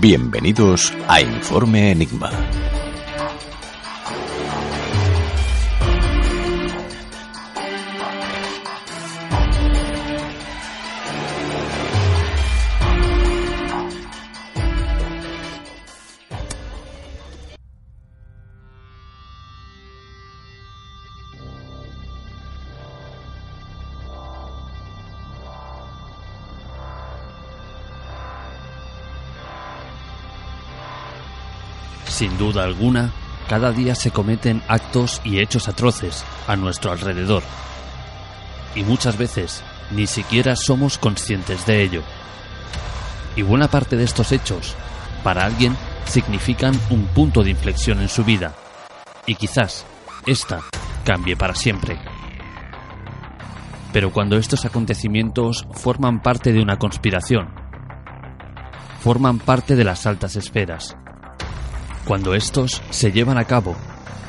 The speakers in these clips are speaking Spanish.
Bienvenidos a Informe Enigma. Sin duda alguna, cada día se cometen actos y hechos atroces a nuestro alrededor. Y muchas veces ni siquiera somos conscientes de ello. Y buena parte de estos hechos, para alguien, significan un punto de inflexión en su vida. Y quizás esta cambie para siempre. Pero cuando estos acontecimientos forman parte de una conspiración, forman parte de las altas esferas, cuando estos se llevan a cabo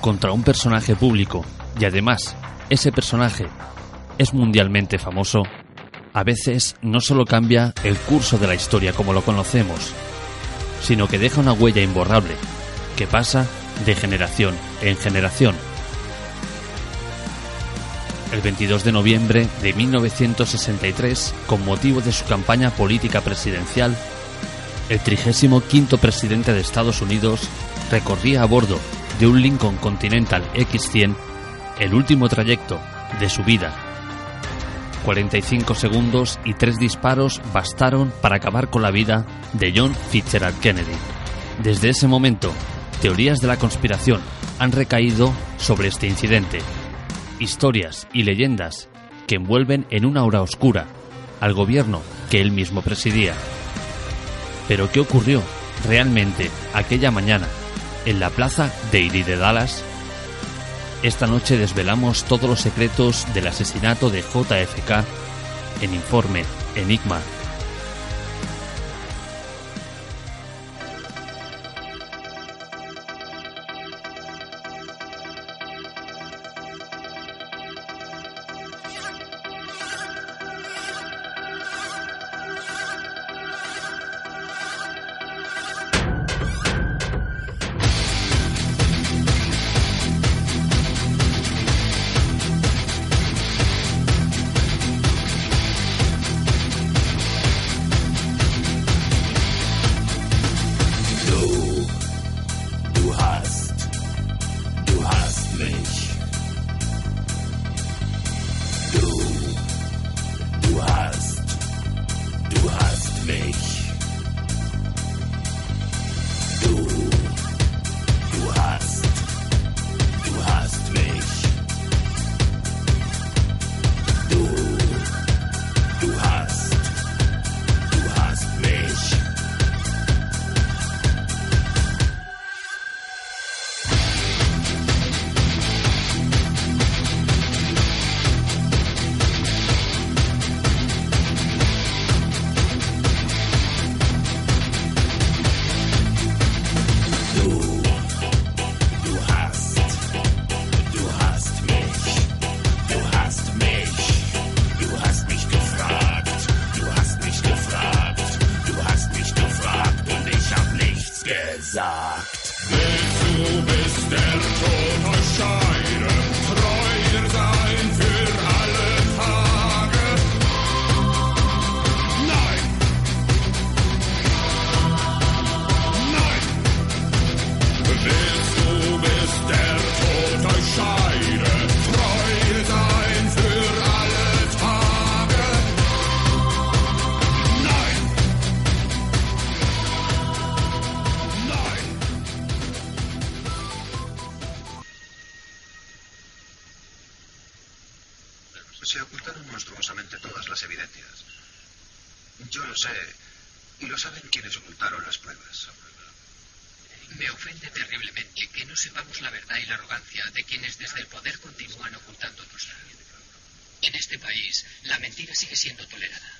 contra un personaje público y además ese personaje es mundialmente famoso, a veces no solo cambia el curso de la historia como lo conocemos, sino que deja una huella imborrable que pasa de generación en generación. El 22 de noviembre de 1963, con motivo de su campaña política presidencial, el 35 presidente de Estados Unidos recorría a bordo de un Lincoln Continental X100 el último trayecto de su vida. 45 segundos y tres disparos bastaron para acabar con la vida de John Fitzgerald Kennedy. Desde ese momento, teorías de la conspiración han recaído sobre este incidente. Historias y leyendas que envuelven en una hora oscura al gobierno que él mismo presidía. Pero ¿qué ocurrió realmente aquella mañana en la plaza Daily de Dallas? Esta noche desvelamos todos los secretos del asesinato de JFK en Informe Enigma. Bizarre. Monstruosamente todas las evidencias. Yo lo sé, y lo saben quienes ocultaron las pruebas. Me ofende terriblemente que no sepamos la verdad y la arrogancia de quienes desde el poder continúan ocultándonos. En este país, la mentira sigue siendo tolerada.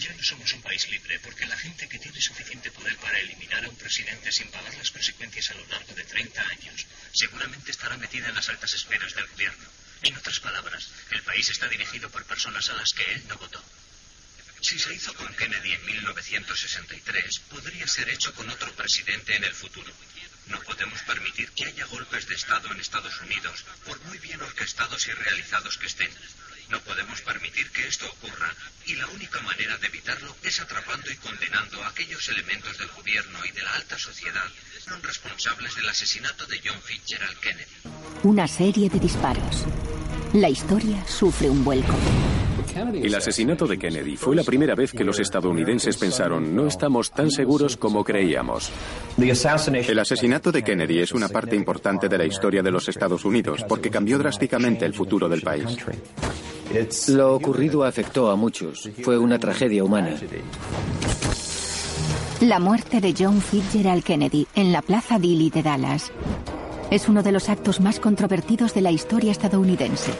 Ya no somos un país libre porque la gente que tiene suficiente poder para eliminar a un presidente sin pagar las consecuencias a lo largo de 30 años seguramente estará metida en las altas esferas del gobierno. En otras palabras, el país está dirigido por personas a las que él no votó. Si se hizo con Kennedy en 1963, podría ser hecho con otro presidente en el futuro. No podemos permitir que haya golpes de Estado en Estados Unidos, por muy bien orquestados y realizados que estén. No podemos permitir que esto ocurra, y la única manera de evitarlo es atrapando y condenando a aquellos elementos del gobierno y de la alta sociedad son responsables del asesinato de John Fitzgerald Kennedy. Una serie de disparos. La historia sufre un vuelco. El asesinato de Kennedy fue la primera vez que los estadounidenses pensaron no estamos tan seguros como creíamos. El asesinato de Kennedy es una parte importante de la historia de los Estados Unidos porque cambió drásticamente el futuro del país. Lo ocurrido afectó a muchos. Fue una tragedia humana. La muerte de John Fitzgerald Kennedy en la Plaza Dilley de Dallas es uno de los actos más controvertidos de la historia estadounidense.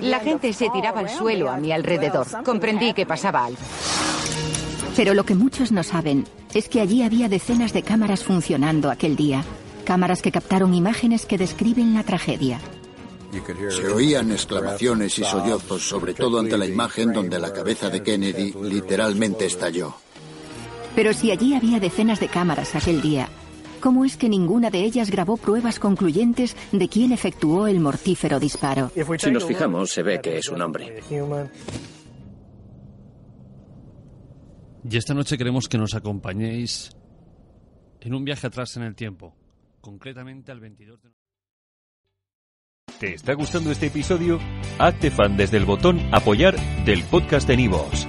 La gente se tiraba al suelo a mi alrededor. Comprendí que pasaba algo. Pero lo que muchos no saben es que allí había decenas de cámaras funcionando aquel día. Cámaras que captaron imágenes que describen la tragedia. Se oían exclamaciones y sollozos, sobre todo ante la imagen donde la cabeza de Kennedy literalmente estalló. Pero si allí había decenas de cámaras aquel día, ¿cómo es que ninguna de ellas grabó pruebas concluyentes de quién efectuó el mortífero disparo? Si nos fijamos, se ve que es un hombre. Y esta noche queremos que nos acompañéis en un viaje atrás en el tiempo, concretamente al 22 de ¿Te está gustando este episodio? Hazte fan desde el botón Apoyar del podcast de Nivos.